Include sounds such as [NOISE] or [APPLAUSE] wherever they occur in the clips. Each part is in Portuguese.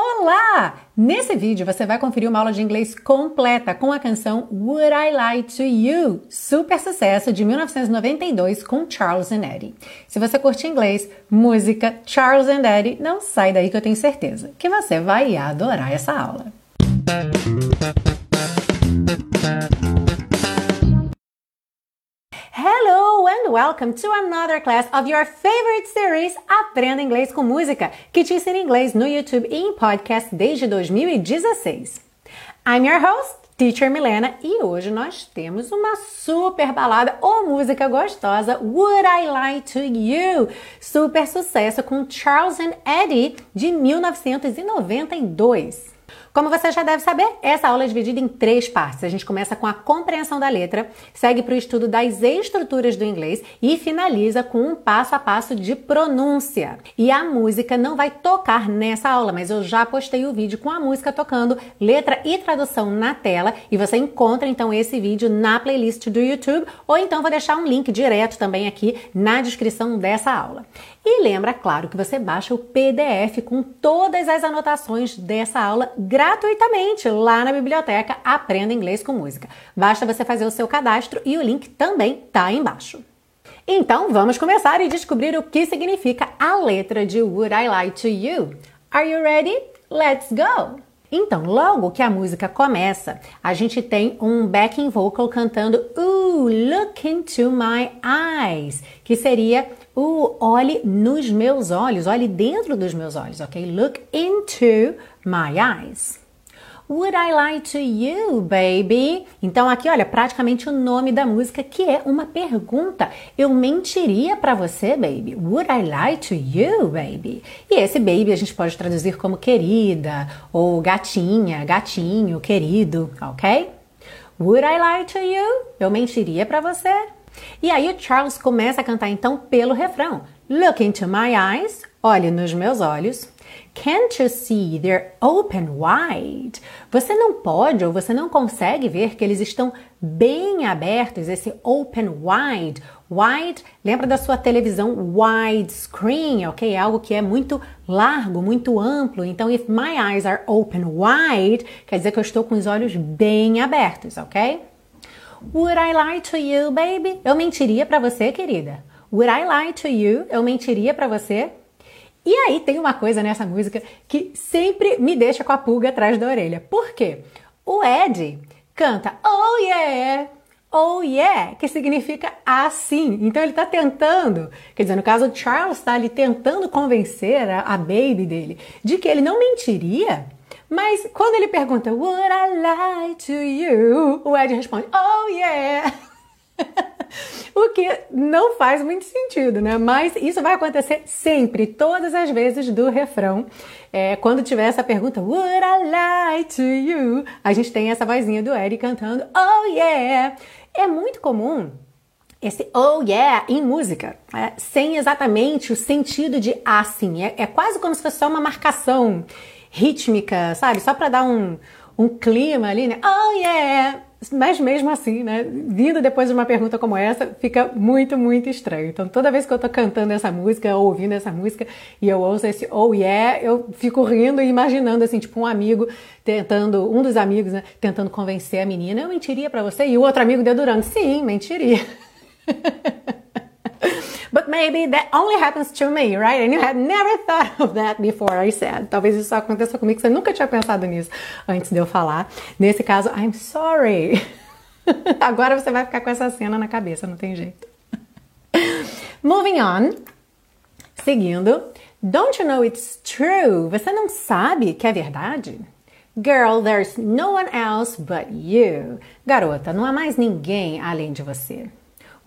Olá! Nesse vídeo você vai conferir uma aula de inglês completa com a canção Would I Lie to You, super sucesso de 1992 com Charles and Eddie. Se você curte inglês, música, Charles and Eddie, não sai daí que eu tenho certeza que você vai adorar essa aula. Hello and welcome to another class of your favorite series Aprenda Inglês com Música, que te ensina inglês no YouTube e em podcast desde 2016. I'm your host, Teacher Milena, e hoje nós temos uma super balada ou música gostosa, Would I Lie to You? Super sucesso com Charles and Eddie de 1992. Como você já deve saber, essa aula é dividida em três partes. A gente começa com a compreensão da letra, segue para o estudo das estruturas do inglês e finaliza com um passo a passo de pronúncia. E a música não vai tocar nessa aula, mas eu já postei o vídeo com a música tocando, letra e tradução na tela e você encontra então esse vídeo na playlist do YouTube ou então vou deixar um link direto também aqui na descrição dessa aula. E lembra, claro, que você baixa o PDF com todas as anotações dessa aula gratuitamente lá na biblioteca Aprenda Inglês com Música. Basta você fazer o seu cadastro e o link também aí embaixo. Então vamos começar e descobrir o que significa a letra de Would I Lie to You? Are you ready? Let's go! Então, logo que a música começa, a gente tem um backing vocal cantando Ooh, look into my eyes, que seria olhe nos meus olhos, olhe dentro dos meus olhos, ok? Look into my eyes. Would I lie to you, baby? Então aqui, olha, praticamente o nome da música que é uma pergunta. Eu mentiria para você, baby? Would I lie to you, baby? E esse baby a gente pode traduzir como querida ou gatinha, gatinho, querido, ok? Would I lie to you? Eu mentiria para você? E aí o Charles começa a cantar então pelo refrão. Look into my eyes, olhe nos meus olhos. Can't you see they're open wide? Você não pode ou você não consegue ver que eles estão bem abertos, esse open wide. Wide, lembra da sua televisão widescreen, ok? É algo que é muito largo, muito amplo. Então, if my eyes are open wide, quer dizer que eu estou com os olhos bem abertos, ok? Would I lie to you, baby? Eu mentiria para você, querida. Would I lie to you? Eu mentiria para você? E aí tem uma coisa nessa música que sempre me deixa com a pulga atrás da orelha. Por quê? O Ed canta Oh yeah, oh yeah, que significa assim. Então ele está tentando, quer dizer, no caso o Charles está ali tentando convencer a, a baby dele de que ele não mentiria mas quando ele pergunta, Would I lie to you? O Ed responde, Oh yeah! [LAUGHS] o que não faz muito sentido, né? Mas isso vai acontecer sempre, todas as vezes do refrão. É, quando tiver essa pergunta, Would I lie to you? A gente tem essa vozinha do Ed cantando, Oh yeah! É muito comum esse oh yeah em música, é, sem exatamente o sentido de assim. É, é quase como se fosse só uma marcação rítmica, sabe? Só para dar um, um clima ali, né? Oh yeah! Mas mesmo assim, né? Vindo depois de uma pergunta como essa, fica muito, muito estranho. Então, toda vez que eu tô cantando essa música, ou ouvindo essa música, e eu ouço esse oh yeah, eu fico rindo e imaginando, assim, tipo, um amigo tentando, um dos amigos, né? Tentando convencer a menina, eu mentiria para você, e o outro amigo dedurando, sim, mentiria. [LAUGHS] [LAUGHS] But maybe that only happens to me, right? And you had never thought of that before I said. Talvez isso aconteça comigo, você nunca tinha pensado nisso antes de eu falar. Nesse caso, I'm sorry. [LAUGHS] Agora você vai ficar com essa cena na cabeça, não tem jeito. [LAUGHS] Moving on. Seguindo. Don't you know it's true? Você não sabe que é verdade? Girl, there's no one else but you. Garota, não há mais ninguém além de você.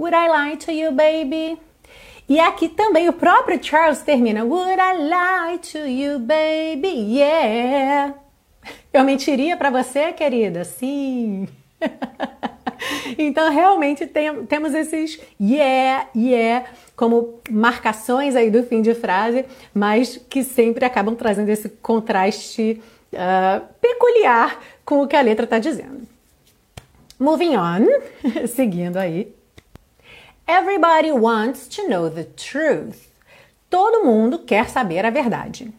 Would I lie to you, baby? E aqui também o próprio Charles termina Would I lie to you, baby? Yeah. Eu mentiria para você, querida? Sim. [LAUGHS] então realmente tem, temos esses yeah, yeah como marcações aí do fim de frase, mas que sempre acabam trazendo esse contraste uh, peculiar com o que a letra está dizendo. Moving on, [LAUGHS] seguindo aí. Everybody wants to know the truth. Todo mundo quer saber a verdade.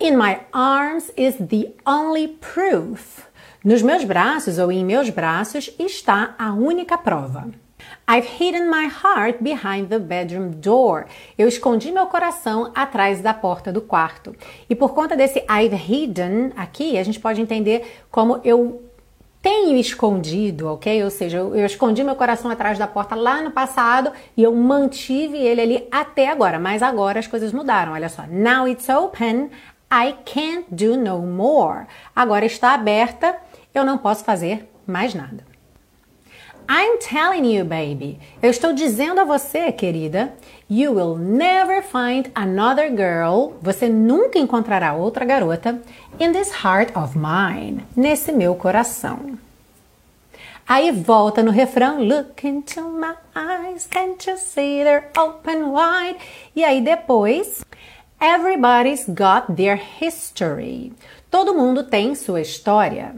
In my arms is the only proof. Nos meus braços ou em meus braços está a única prova. I've hidden my heart behind the bedroom door. Eu escondi meu coração atrás da porta do quarto. E por conta desse I've hidden aqui, a gente pode entender como eu tenho escondido, ok? Ou seja, eu, eu, escondi meu coração atrás da porta lá no passado e eu mantive ele ali até agora. Mas agora as coisas mudaram. Olha só. Now it's open. I can't do no more. Agora está aberta. Eu não posso fazer mais nada. I'm telling you, baby. Eu estou dizendo a você, querida, you will never find another girl. Você nunca encontrará outra garota in this heart of mine. Nesse meu coração. Aí volta no refrão, look into my eyes, can't you see they're open wide? E aí depois, everybody's got their history. Todo mundo tem sua história.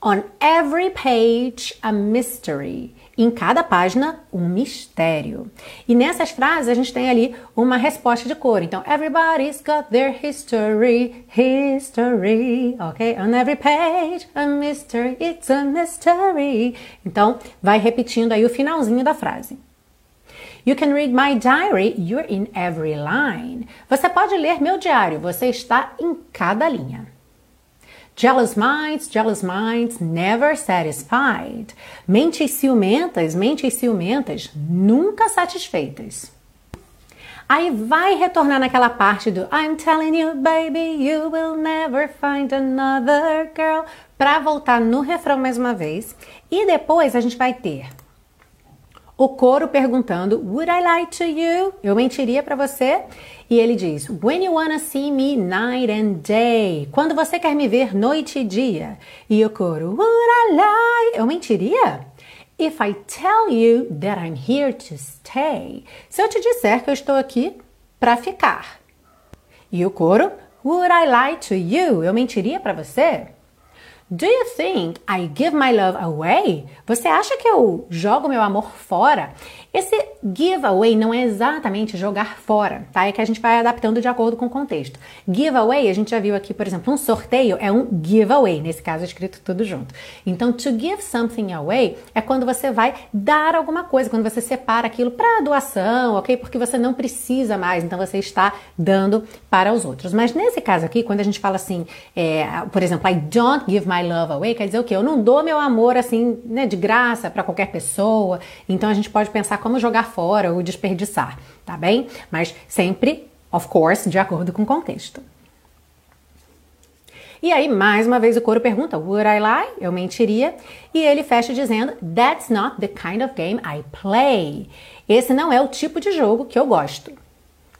On every page, a mystery. Em cada página, um mistério. E nessas frases a gente tem ali uma resposta de cor. Então, everybody's got their history, history, ok? On every page, a mystery, it's a mystery. Então, vai repetindo aí o finalzinho da frase. You can read my diary, you're in every line. Você pode ler meu diário, você está em cada linha. Jealous minds, jealous minds, never satisfied. Mentes ciumentas, mentes ciumentas, nunca satisfeitas. Aí vai retornar naquela parte do I'm telling you, baby, you will never find another girl, para voltar no refrão mais uma vez. E depois a gente vai ter o coro perguntando Would I lie to you? Eu mentiria para você? E ele diz When you wanna see me night and day. Quando você quer me ver noite e dia. E o coro Would I lie? Eu mentiria? If I tell you that I'm here to stay. Se eu te disser que eu estou aqui para ficar. E o coro Would I lie to you? Eu mentiria para você? Do you think I give my love away? Você acha que eu jogo meu amor fora? Esse give away não é exatamente jogar fora, tá? É que a gente vai adaptando de acordo com o contexto. Give away, a gente já viu aqui, por exemplo, um sorteio é um giveaway, nesse caso é escrito tudo junto. Então, to give something away é quando você vai dar alguma coisa, quando você separa aquilo para doação, ok? Porque você não precisa mais, então você está dando para os outros. Mas nesse caso aqui, quando a gente fala assim, é, por exemplo, I don't give my love away, quer dizer o quê? Eu não dou meu amor assim, né, de graça para qualquer pessoa. Então a gente pode pensar como jogar fora ou desperdiçar, tá bem? Mas sempre, of course, de acordo com o contexto. E aí, mais uma vez, o coro pergunta: Would I lie? Eu mentiria. E ele fecha dizendo: That's not the kind of game I play. Esse não é o tipo de jogo que eu gosto.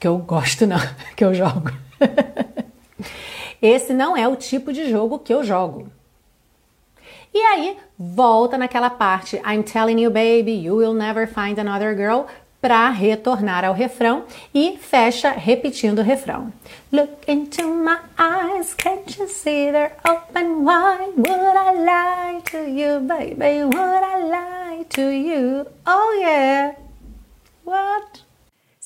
Que eu gosto, não, [LAUGHS] que eu jogo. [LAUGHS] Esse não é o tipo de jogo que eu jogo. E aí volta naquela parte I'm telling you baby, you will never find another girl para retornar ao refrão e fecha repetindo o refrão. Look into my eyes, can't you see they're open wide? Would I lie to you, baby? Would I lie to you? Oh yeah. What?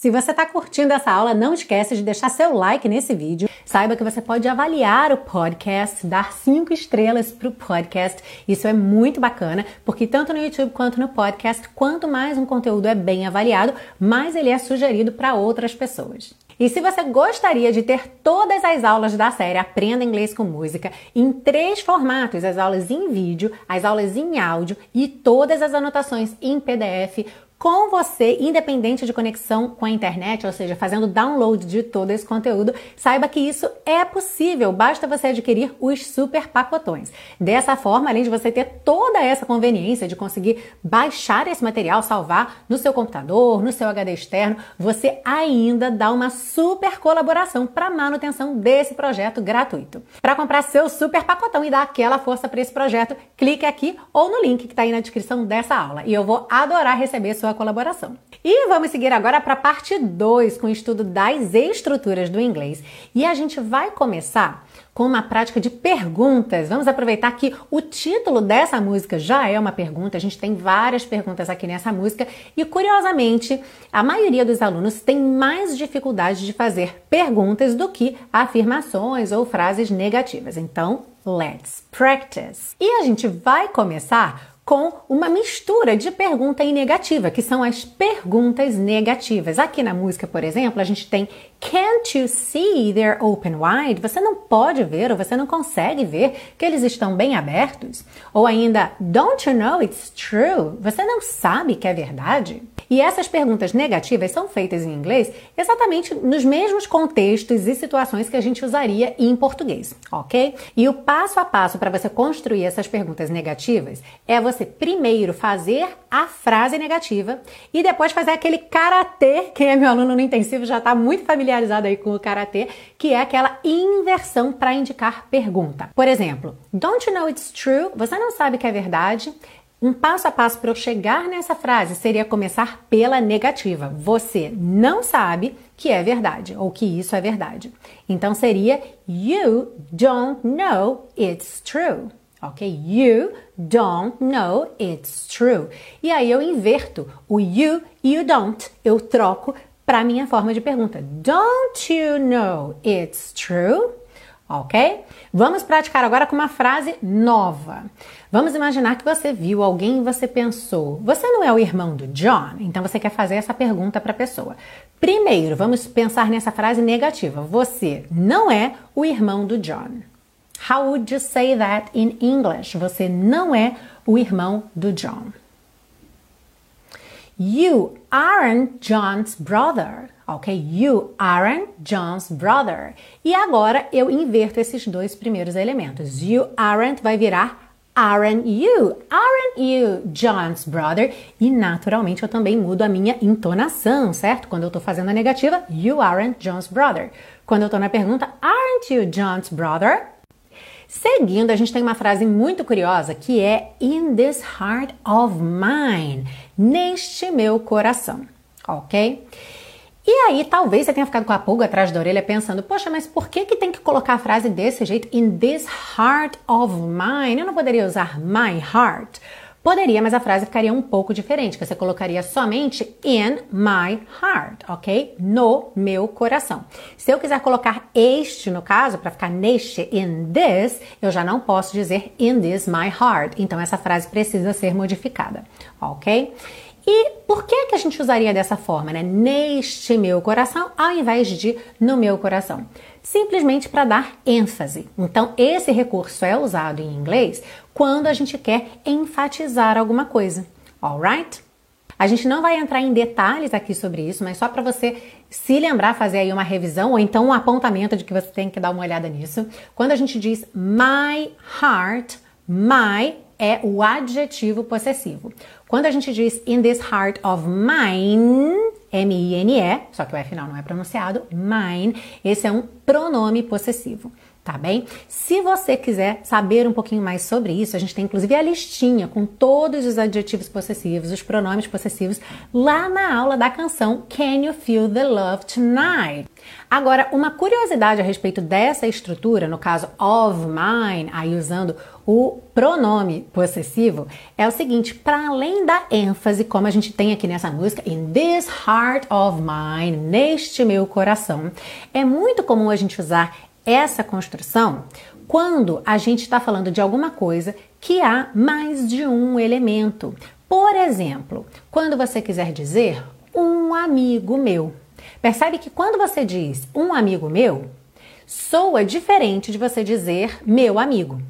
Se você está curtindo essa aula, não esqueça de deixar seu like nesse vídeo. Saiba que você pode avaliar o podcast, dar cinco estrelas para o podcast. Isso é muito bacana, porque tanto no YouTube quanto no podcast, quanto mais um conteúdo é bem avaliado, mais ele é sugerido para outras pessoas. E se você gostaria de ter todas as aulas da série Aprenda Inglês com Música em três formatos, as aulas em vídeo, as aulas em áudio e todas as anotações em PDF, com você, independente de conexão com a internet, ou seja, fazendo download de todo esse conteúdo, saiba que isso é possível, basta você adquirir os super pacotões. Dessa forma, além de você ter toda essa conveniência de conseguir baixar esse material, salvar no seu computador, no seu HD externo, você ainda dá uma super colaboração para manutenção desse projeto gratuito. Para comprar seu super pacotão e dar aquela força para esse projeto, clique aqui ou no link que está aí na descrição dessa aula. E eu vou adorar receber sua sua colaboração. E vamos seguir agora para a parte 2 com o estudo das estruturas do inglês. E a gente vai começar com uma prática de perguntas. Vamos aproveitar que o título dessa música já é uma pergunta, a gente tem várias perguntas aqui nessa música e, curiosamente, a maioria dos alunos tem mais dificuldade de fazer perguntas do que afirmações ou frases negativas. Então, let's practice! E a gente vai começar com uma mistura de pergunta e negativa, que são as perguntas negativas. Aqui na música, por exemplo, a gente tem Can't you see they're open wide? Você não pode ver ou você não consegue ver que eles estão bem abertos? Ou ainda, Don't you know it's true? Você não sabe que é verdade? E essas perguntas negativas são feitas em inglês exatamente nos mesmos contextos e situações que a gente usaria em português, ok? E o passo a passo para você construir essas perguntas negativas é você primeiro fazer a frase negativa e depois fazer aquele karatê. Quem é meu aluno no intensivo já está muito familiarizado aí com o karatê, que é aquela inversão para indicar pergunta. Por exemplo, Don't you know it's true? Você não sabe que é verdade? Um passo a passo para eu chegar nessa frase seria começar pela negativa. Você não sabe que é verdade ou que isso é verdade. Então seria You don't know it's true. Ok? You don't know it's true. E aí eu inverto o you e o don't. Eu troco para minha forma de pergunta. Don't you know it's true? Ok? Vamos praticar agora com uma frase nova. Vamos imaginar que você viu alguém e você pensou: você não é o irmão do John? Então você quer fazer essa pergunta para a pessoa. Primeiro, vamos pensar nessa frase negativa: você não é o irmão do John. How would you say that in English? Você não é o irmão do John. You aren't John's brother. Ok? You aren't John's brother. E agora eu inverto esses dois primeiros elementos. You aren't vai virar aren't you? Aren't you John's brother? E naturalmente eu também mudo a minha entonação, certo? Quando eu estou fazendo a negativa, you aren't John's brother. Quando eu estou na pergunta, aren't you John's brother? Seguindo, a gente tem uma frase muito curiosa que é In this heart of mine, neste meu coração, ok? E aí, talvez você tenha ficado com a pulga atrás da orelha pensando, poxa, mas por que, que tem que colocar a frase desse jeito? In this heart of mine. Eu não poderia usar my heart? Poderia, mas a frase ficaria um pouco diferente, você colocaria somente in my heart, ok? No meu coração. Se eu quiser colocar este no caso, para ficar neste, in this, eu já não posso dizer in this my heart. Então essa frase precisa ser modificada, ok? E por que, que a gente usaria dessa forma, né? Neste meu coração, ao invés de no meu coração? Simplesmente para dar ênfase. Então, esse recurso é usado em inglês quando a gente quer enfatizar alguma coisa. Alright? A gente não vai entrar em detalhes aqui sobre isso, mas só para você se lembrar, fazer aí uma revisão ou então um apontamento de que você tem que dar uma olhada nisso. Quando a gente diz my heart, my é o adjetivo possessivo. Quando a gente diz in this heart of mine, M-I-N-E, só que o F final não é pronunciado, mine, esse é um pronome possessivo tá bem? Se você quiser saber um pouquinho mais sobre isso, a gente tem inclusive a listinha com todos os adjetivos possessivos, os pronomes possessivos, lá na aula da canção Can You Feel the Love Tonight? Agora, uma curiosidade a respeito dessa estrutura, no caso of mine, aí usando o pronome possessivo, é o seguinte: para além da ênfase, como a gente tem aqui nessa música, in this heart of mine, neste meu coração, é muito comum a gente usar essa construção quando a gente está falando de alguma coisa que há mais de um elemento. Por exemplo, quando você quiser dizer um amigo meu. Percebe que quando você diz um amigo meu, soa diferente de você dizer meu amigo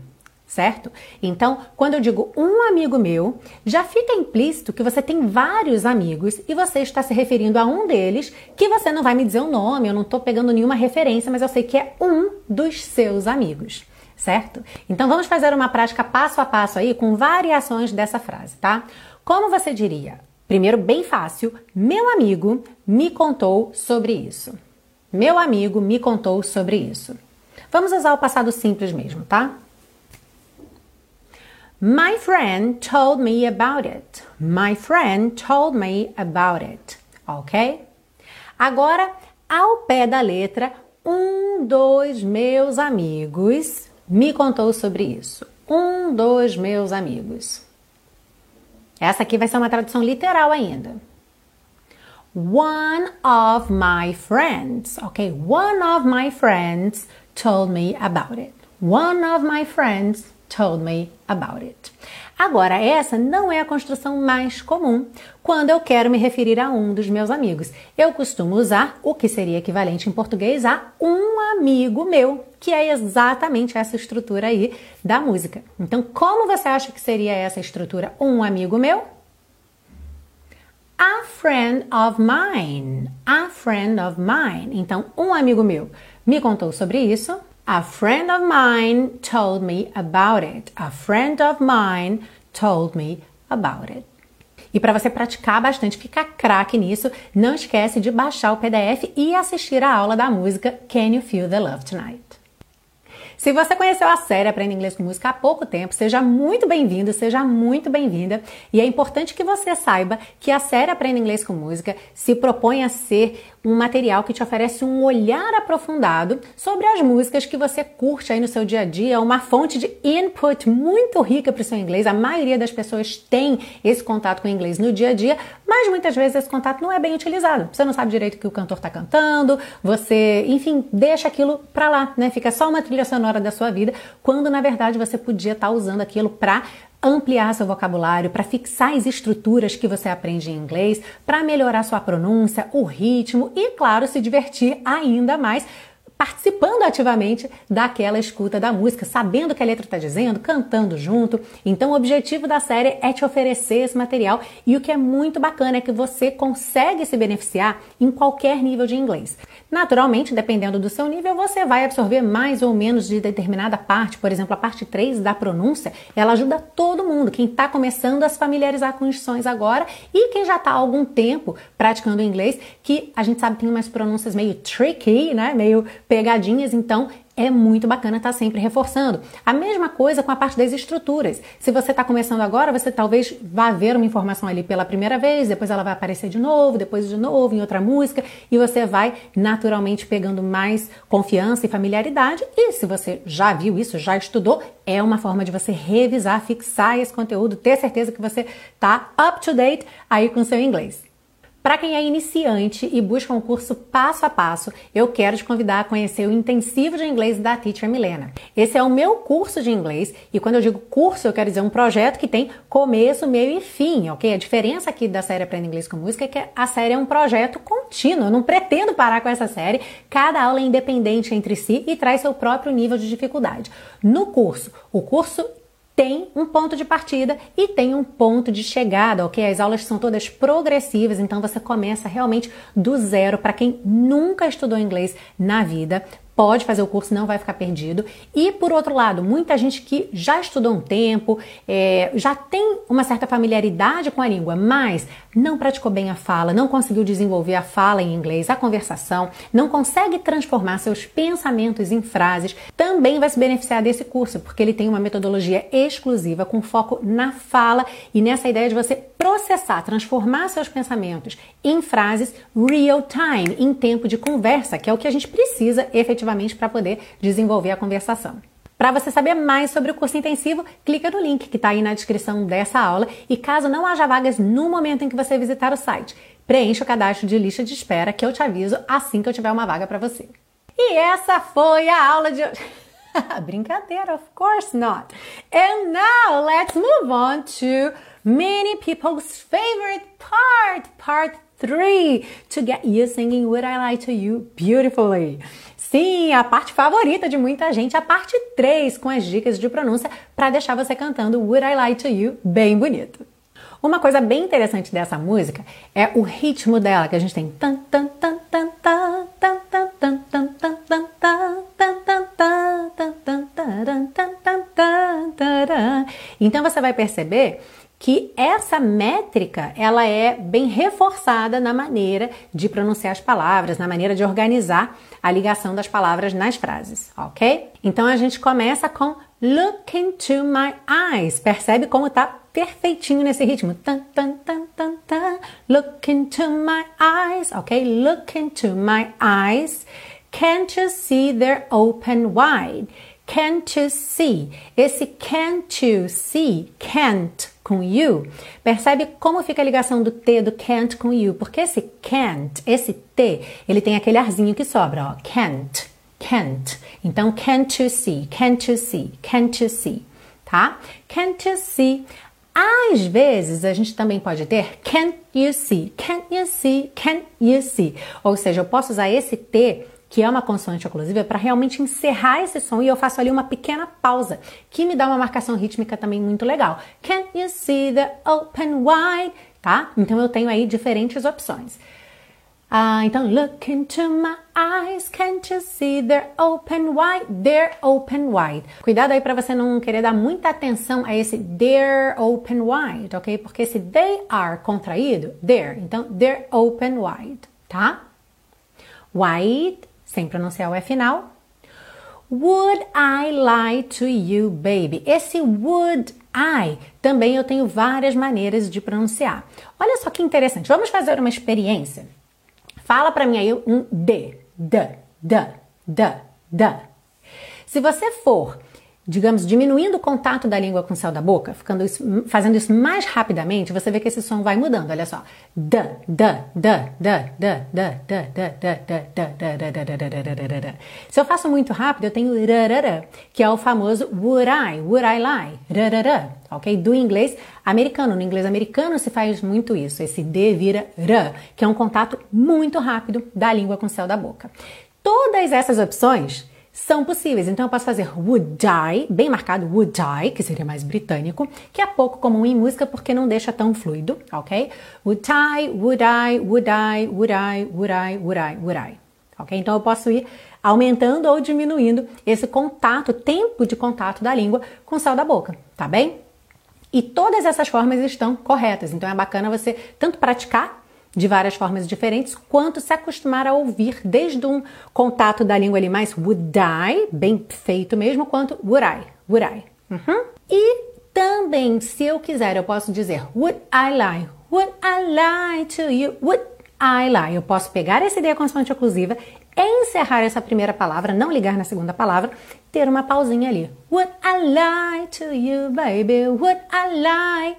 certo? Então, quando eu digo um amigo meu, já fica implícito que você tem vários amigos e você está se referindo a um deles que você não vai me dizer o nome, eu não estou pegando nenhuma referência, mas eu sei que é um dos seus amigos, certo? Então, vamos fazer uma prática passo a passo aí com variações dessa frase, tá? Como você diria? Primeiro, bem fácil, meu amigo me contou sobre isso. Meu amigo me contou sobre isso. Vamos usar o passado simples mesmo, tá? My friend told me about it. My friend told me about it. Ok? Agora, ao pé da letra, um dos meus amigos me contou sobre isso. Um dos meus amigos. Essa aqui vai ser uma tradução literal ainda. One of my friends, ok? One of my friends told me about it. One of my friends told me about it. Agora, essa não é a construção mais comum quando eu quero me referir a um dos meus amigos. Eu costumo usar o que seria equivalente em português a um amigo meu, que é exatamente essa estrutura aí da música. Então, como você acha que seria essa estrutura? Um amigo meu? A friend of mine. A friend of mine. Então, um amigo meu me contou sobre isso. A friend of mine told me about it. A friend of mine told me about it. E para você praticar bastante, ficar craque nisso, não esquece de baixar o PDF e assistir a aula da música Can You Feel the Love Tonight? Se você conheceu a série Aprenda Inglês com Música há pouco tempo, seja muito bem-vindo, seja muito bem-vinda. E é importante que você saiba que a série Aprenda Inglês com Música se propõe a ser um material que te oferece um olhar aprofundado sobre as músicas que você curte aí no seu dia a dia, uma fonte de input muito rica para o seu inglês. A maioria das pessoas tem esse contato com o inglês no dia a dia, mas muitas vezes esse contato não é bem utilizado. Você não sabe direito o que o cantor está cantando, você, enfim, deixa aquilo para lá, né? Fica só uma trilha sonora da sua vida, quando na verdade você podia estar tá usando aquilo para ampliar seu vocabulário, para fixar as estruturas que você aprende em inglês, para melhorar sua pronúncia, o ritmo e, claro, se divertir ainda mais participando ativamente daquela escuta da música, sabendo o que a letra está dizendo, cantando junto. Então, o objetivo da série é te oferecer esse material e o que é muito bacana é que você consegue se beneficiar em qualquer nível de inglês. Naturalmente, dependendo do seu nível, você vai absorver mais ou menos de determinada parte. Por exemplo, a parte 3 da pronúncia, ela ajuda todo mundo, quem está começando a se familiarizar com os sons agora e quem já está há algum tempo praticando inglês, que a gente sabe tem umas pronúncias meio tricky, né? Meio pegadinhas, então é muito bacana estar tá sempre reforçando. A mesma coisa com a parte das estruturas. Se você está começando agora, você talvez vá ver uma informação ali pela primeira vez, depois ela vai aparecer de novo, depois de novo em outra música, e você vai naturalmente pegando mais confiança e familiaridade. E se você já viu isso, já estudou, é uma forma de você revisar, fixar esse conteúdo, ter certeza que você está up to date aí com o seu inglês. Para quem é iniciante e busca um curso passo a passo, eu quero te convidar a conhecer o intensivo de inglês da Teacher Milena. Esse é o meu curso de inglês e quando eu digo curso, eu quero dizer um projeto que tem começo, meio e fim, ok? A diferença aqui da série Aprenda Inglês com Música é que a série é um projeto contínuo. Eu não pretendo parar com essa série. Cada aula é independente entre si e traz seu próprio nível de dificuldade. No curso, o curso tem um ponto de partida e tem um ponto de chegada, ok? As aulas são todas progressivas, então você começa realmente do zero. Para quem nunca estudou inglês na vida, pode fazer o curso, não vai ficar perdido. E por outro lado, muita gente que já estudou um tempo, é, já tem uma certa familiaridade com a língua, mas não praticou bem a fala, não conseguiu desenvolver a fala em inglês, a conversação, não consegue transformar seus pensamentos em frases, também vai se beneficiar desse curso, porque ele tem uma metodologia exclusiva com foco na fala e nessa ideia de você processar, transformar seus pensamentos em frases real time, em tempo de conversa, que é o que a gente precisa efetivamente para poder desenvolver a conversação. Para você saber mais sobre o curso intensivo, clica no link que está aí na descrição dessa aula e caso não haja vagas no momento em que você visitar o site, preencha o cadastro de lista de espera que eu te aviso assim que eu tiver uma vaga para você. E essa foi a aula de. [LAUGHS] Brincadeira, of course not. And now let's move on to many people's favorite part, part three, to get you singing Would I Lie to You beautifully. Sim, a parte favorita de muita gente, a parte 3, com as dicas de pronúncia para deixar você cantando Would I Lie to You bem bonito. Uma coisa bem interessante dessa música é o ritmo dela, que a gente tem tan tan tan tan tan tan tan tan tan tan tan tan tan tan tan Então você vai perceber que essa métrica ela é bem reforçada na maneira de pronunciar as palavras, na maneira de organizar a ligação das palavras nas frases, ok? Então a gente começa com Look into my eyes. Percebe como tá perfeitinho nesse ritmo. Tan, tan, tan, tan, tan. Look into my eyes. Ok? Look into my eyes. Can't you see they're open wide? Can't you see? Esse can't you see, can't com you, percebe como fica a ligação do T do can't com you? Porque esse can't, esse T, ele tem aquele arzinho que sobra, ó. Can't, can't. Então, can't you see? Can't you see? Can't you see? Tá? Can't you see? Às vezes a gente também pode ter can't you see? Can't you see? Can't you see? Ou seja, eu posso usar esse T que é uma consoante oclusiva, para realmente encerrar esse som e eu faço ali uma pequena pausa, que me dá uma marcação rítmica também muito legal. Can't you see the open wide? Tá? Então eu tenho aí diferentes opções. Ah, então, look into my eyes, can't you see they're open wide? They're open wide. Cuidado aí para você não querer dar muita atenção a esse they're open wide, ok? Porque esse they are contraído, they're. Então, they're open wide, tá? Wide sem pronunciar o E final. Would I lie to you, baby? Esse would I também eu tenho várias maneiras de pronunciar. Olha só que interessante. Vamos fazer uma experiência. Fala para mim aí um D, D, D, D, D. Se você for digamos, diminuindo o contato da língua com o céu da boca, ficando isso, fazendo isso mais rapidamente, você vê que esse som vai mudando. Olha só. Da, da, da, da, da, da, da, da, da, da, da, da, da, Se eu faço muito rápido, eu tenho que é o famoso would I, would I lie, ok? Do inglês americano. No inglês americano se faz muito isso. Esse D vira R, que é um contato muito rápido da língua com o céu da boca. Todas essas opções são possíveis. Então eu posso fazer would I, bem marcado would I, que seria mais britânico, que é pouco comum em música porque não deixa tão fluido, ok? Would I, would I, would I, would I, would I, would I, would I. Ok? Então eu posso ir aumentando ou diminuindo esse contato, tempo de contato da língua com o céu da boca, tá bem? E todas essas formas estão corretas. Então é bacana você tanto praticar de várias formas diferentes, quanto se acostumar a ouvir desde um contato da língua ali mais would I, bem feito mesmo, quanto would I, would I. Uhum. E também, se eu quiser, eu posso dizer would I lie, would I lie to you, would I lie. Eu posso pegar essa ideia consoante oclusiva, encerrar essa primeira palavra, não ligar na segunda palavra, ter uma pausinha ali. Would I lie to you, baby? Would I lie?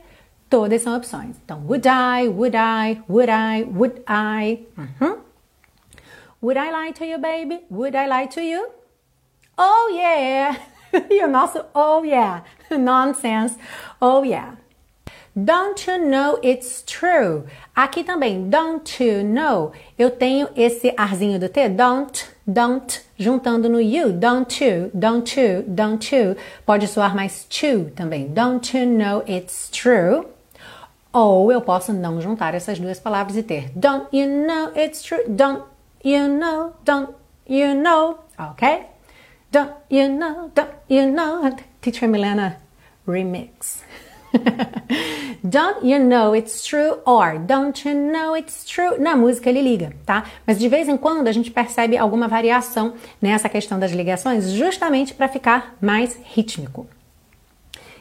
Todas são opções. Então, would I, would I, would I, would I. Uhum. Would I lie to you, baby? Would I lie to you? Oh yeah! [LAUGHS] e o nosso oh yeah, nonsense, oh yeah. Don't you know it's true? Aqui também, don't you know? Eu tenho esse arzinho do T, don't, don't, juntando no you, don't you, don't you, don't you. Pode soar mais to também. Don't you know it's true? Ou eu posso não juntar essas duas palavras e ter Don't you know it's true? Don't you know? Don't you know? Ok? Don't you know? Don't you know? Teacher Milena Remix. [LAUGHS] don't you know it's true? Or don't you know it's true? Na música ele liga, tá? Mas de vez em quando a gente percebe alguma variação nessa questão das ligações, justamente para ficar mais rítmico.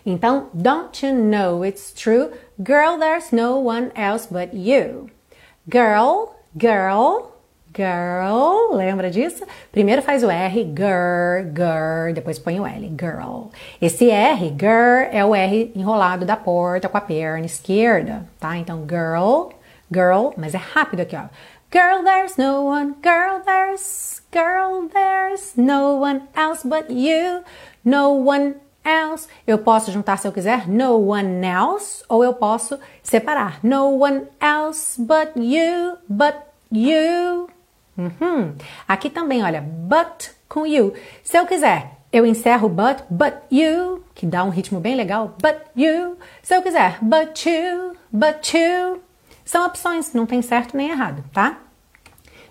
Então, don't you know it's true? Girl, there's no one else but you. Girl, girl, girl. Lembra disso? Primeiro faz o R, girl, girl, depois põe o L, girl. Esse R, girl, é o R enrolado da porta com a perna esquerda, tá? Então, girl, girl, mas é rápido aqui, ó. Girl, there's no one, girl, there's, girl, there's no one else but you. No one else. Eu posso juntar se eu quiser no one else ou eu posso separar no one else but you, but you. Uhum. Aqui também, olha, but com you. Se eu quiser, eu encerro but, but you, que dá um ritmo bem legal, but you. Se eu quiser, but you, but you. São opções, não tem certo nem errado, tá?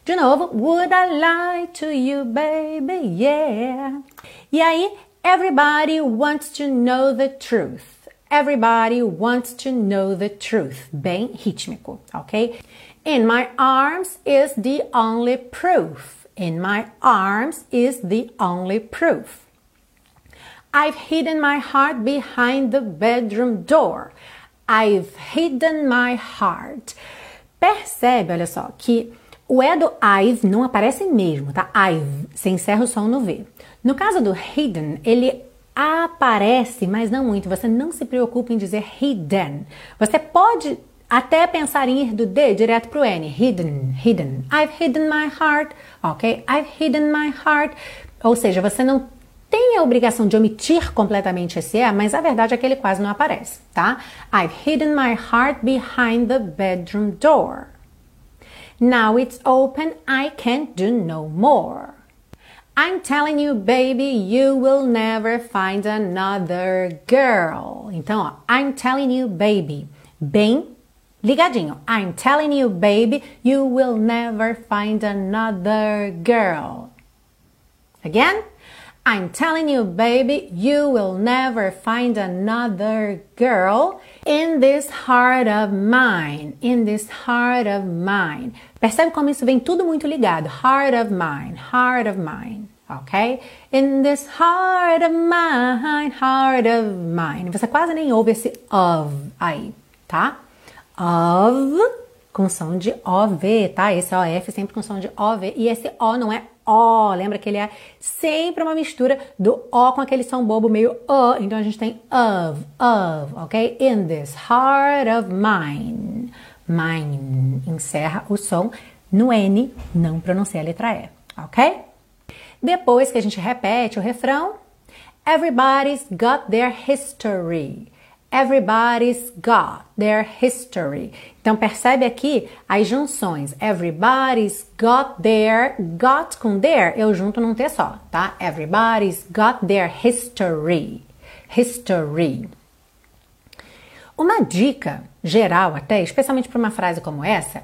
De novo, would I lie to you, baby? Yeah. E aí, Everybody wants to know the truth. Everybody wants to know the truth. Bem rítmico, ok? In my arms is the only proof. In my arms is the only proof. I've hidden my heart behind the bedroom door. I've hidden my heart. Percebe, olha só, que o E do I've não aparece mesmo, tá? I've, você encerra o som no V. No caso do hidden, ele aparece, mas não muito. Você não se preocupe em dizer hidden. Você pode até pensar em ir do D direto pro N. Hidden, hidden. I've hidden my heart. Ok? I've hidden my heart. Ou seja, você não tem a obrigação de omitir completamente esse E, mas a verdade é que ele quase não aparece, tá? I've hidden my heart behind the bedroom door. Now it's open, I can't do no more. I'm telling you, baby, you will never find another girl. Então, ó, I'm telling you, baby, bem ligadinho. I'm telling you, baby, you will never find another girl. Again, I'm telling you, baby, you will never find another girl in this heart of mine. In this heart of mine. Percebe como isso vem tudo muito ligado? Heart of mine, heart of mine. Ok? In this heart of mine, heart of mine. Você quase nem ouve esse of aí, tá? Of com som de OV, tá? Esse OF sempre com som de OV. E esse O não é O, lembra que ele é sempre uma mistura do O com aquele som bobo meio O. Então a gente tem of, of, ok? In this heart of mine. Mine. Encerra o som no N, não pronuncia a letra E, ok? Depois que a gente repete o refrão, Everybody's got their history. Everybody's got their history. Então percebe aqui as junções. Everybody's got their, got com their, eu junto num T só, tá? Everybody's got their history. History. Uma dica geral até, especialmente para uma frase como essa,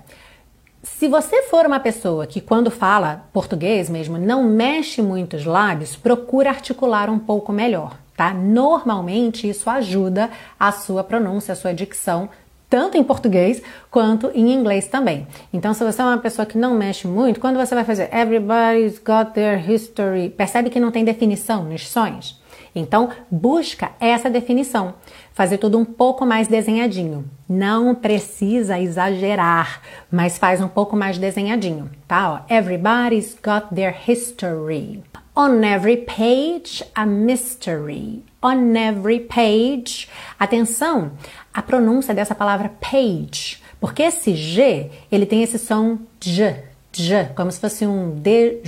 se você for uma pessoa que quando fala português mesmo não mexe muito os lábios, procura articular um pouco melhor tá? Normalmente isso ajuda a sua pronúncia, a sua dicção, tanto em português quanto em inglês também. Então, se você é uma pessoa que não mexe muito, quando você vai fazer Everybody's got their history, percebe que não tem definição nos sons? Então, busca essa definição. Fazer tudo um pouco mais desenhadinho. Não precisa exagerar, mas faz um pouco mais desenhadinho, tá? Ó, Everybody's got their history. On every page, a mystery. On every page. Atenção, a pronúncia dessa palavra page, porque esse G, ele tem esse som J, J, como se fosse um DJ,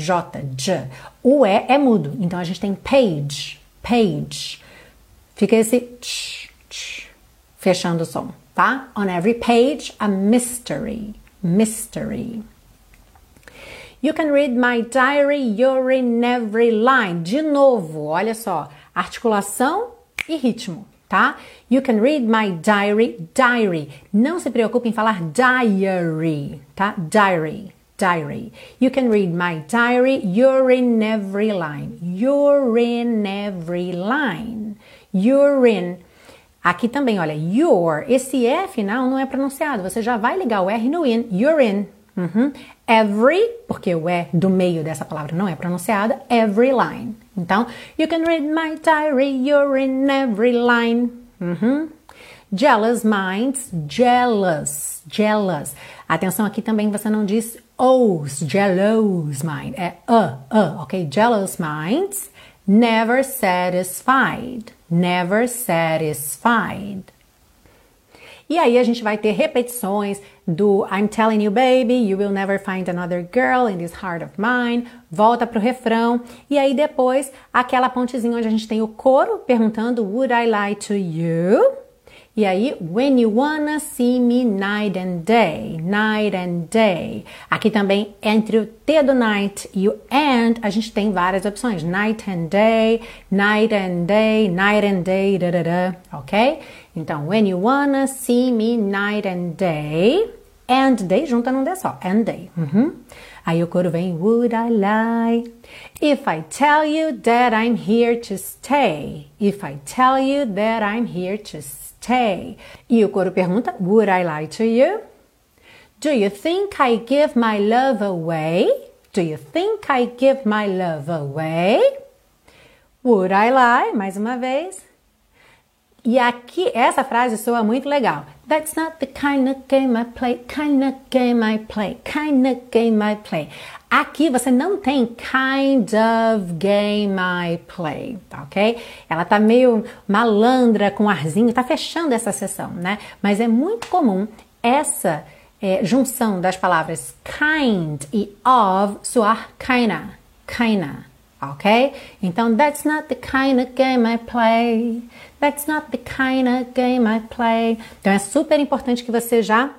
J. O E é mudo, então a gente tem page, page. Fica esse tch, tch, fechando o som, tá? On every page, a mystery, mystery. You can read my diary, you're in every line. De novo, olha só, articulação e ritmo, tá? You can read my diary, diary. Não se preocupe em falar diary, tá? Diary, diary. You can read my diary, you're in every line. You're in every line. You're in. Aqui também, olha, your. Esse E final não é pronunciado. Você já vai ligar o R no in. You're in. Uhum. Every, porque o E do meio dessa palavra não é pronunciada, every line. Então, you can read my diary, you're in every line. Uhum. Jealous minds, jealous, jealous. Atenção aqui também você não diz os, jealous mind, é a, a, ok? Jealous minds, never satisfied, never satisfied. E aí a gente vai ter repetições do I'm telling you baby, you will never find another girl in this heart of mine. Volta pro refrão e aí depois aquela pontezinha onde a gente tem o coro perguntando Would I lie to you? E aí, when you wanna see me night and day, night and day. Aqui também, entre o T do night e o and, a gente tem várias opções. Night and day, night and day, night and day, da, da, da, ok? Então, when you wanna see me night and day, and day junta num D só, and day. Uhum. Aí o coro vem, would I lie? If I tell you that I'm here to stay. If I tell you that I'm here to stay. E o coro pergunta: Would I lie to you? Do you think I give my love away? Do you think I give my love away? Would I lie? Mais uma vez. E aqui, essa frase soa muito legal. That's not the kind of game I play, kind of game I play, kind of game I play. Aqui você não tem kind of game I play, tá ok? Ela tá meio malandra com arzinho, tá fechando essa sessão, né? Mas é muito comum essa é, junção das palavras kind e of soar kinda, kinda, ok? Então, that's not the kind of game I play. That's not the kind of game I play. Então, é super importante que você já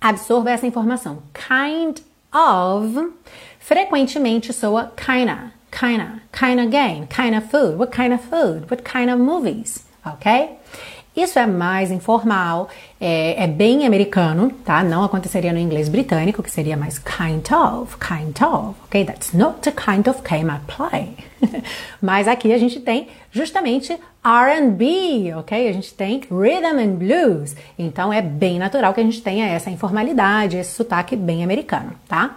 absorva essa informação. Kind of frequentemente soa kinda, kinda, kinda game, kinda food, what kind of food, what kind of movies, ok? Isso é mais informal, é, é, bem americano, tá? Não aconteceria no inglês britânico, que seria mais kind of, kind of, ok? That's not the kind of game I play. [LAUGHS] Mas aqui a gente tem justamente R&B, ok? A gente tem rhythm and blues. Então é bem natural que a gente tenha essa informalidade, esse sotaque bem americano, tá?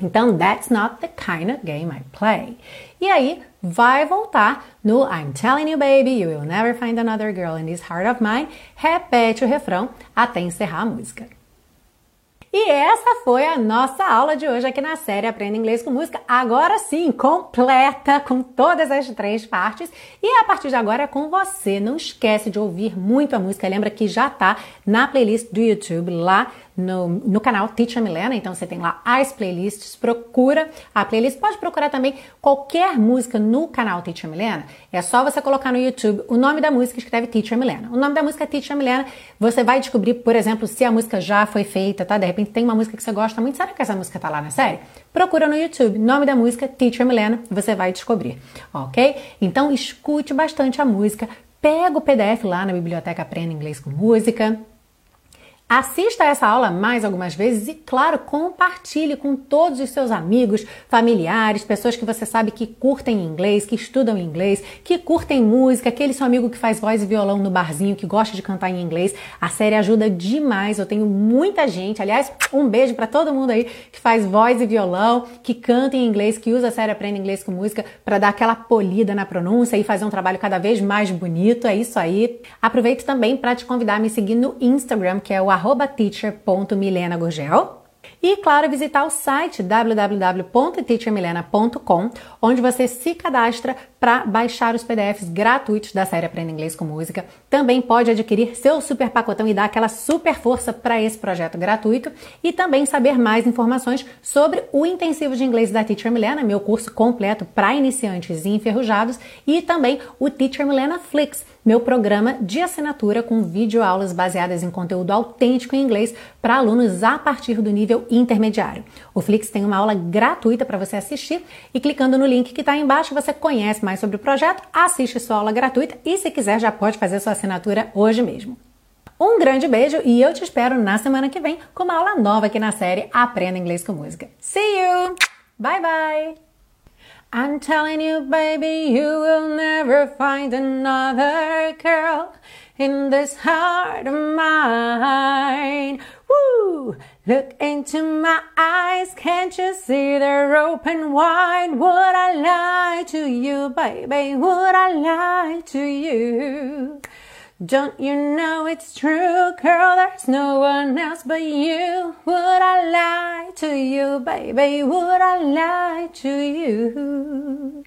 Então, that's not the kind of game I play. E aí, vai voltar no I'm telling you, baby, you will never find another girl in this heart of mine. Repete o refrão até encerrar a música. E essa foi a nossa aula de hoje aqui na série Aprenda Inglês com Música. Agora sim, completa com todas as três partes. E a partir de agora é com você. Não esquece de ouvir muito a música. Lembra que já tá na playlist do YouTube lá no, no canal Teacher Milena, então você tem lá as playlists, procura a playlist, pode procurar também qualquer música no canal Teacher Milena, é só você colocar no YouTube o nome da música e escreve Teacher Milena. O nome da música é Teacher Milena, você vai descobrir, por exemplo, se a música já foi feita, tá? De repente tem uma música que você gosta muito, será que essa música tá lá na série? Procura no YouTube, nome da música Teacher Milena, você vai descobrir, ok? Então escute bastante a música, pega o PDF lá na biblioteca Aprenda Inglês com Música, Assista essa aula mais algumas vezes e, claro, compartilhe com todos os seus amigos, familiares, pessoas que você sabe que curtem inglês, que estudam inglês, que curtem música, aquele seu amigo que faz voz e violão no barzinho, que gosta de cantar em inglês. A série ajuda demais. Eu tenho muita gente, aliás, um beijo para todo mundo aí que faz voz e violão, que canta em inglês, que usa a série Aprenda Inglês com Música para dar aquela polida na pronúncia e fazer um trabalho cada vez mais bonito. É isso aí. Aproveito também para te convidar a me seguir no Instagram, que é o teacher.milenagurgel. E, claro, visitar o site www.teachermilena.com, onde você se cadastra para baixar os PDFs gratuitos da série Aprenda Inglês com Música. Também pode adquirir seu super pacotão e dar aquela super força para esse projeto gratuito e também saber mais informações sobre o intensivo de inglês da Teacher Milena, meu curso completo para iniciantes e enferrujados, e também o Teacher Milena Flix, meu programa de assinatura com videoaulas baseadas em conteúdo autêntico em inglês para alunos a partir do nível intermediário. O Flix tem uma aula gratuita para você assistir e clicando no link que está embaixo você conhece mais sobre o projeto, assiste sua aula gratuita e se quiser já pode fazer sua assinatura hoje mesmo. Um grande beijo e eu te espero na semana que vem com uma aula nova aqui na série Aprenda Inglês com Música. See you! Bye bye! I'm telling you, baby, you will never find another girl in this heart of mine. Woo! Look into my eyes, can't you see they're open wide? Would I lie to you, baby? Would I lie to you? Don't you know it's true, girl? There's no one else but you. Would I lie to you, baby? Would I lie to you?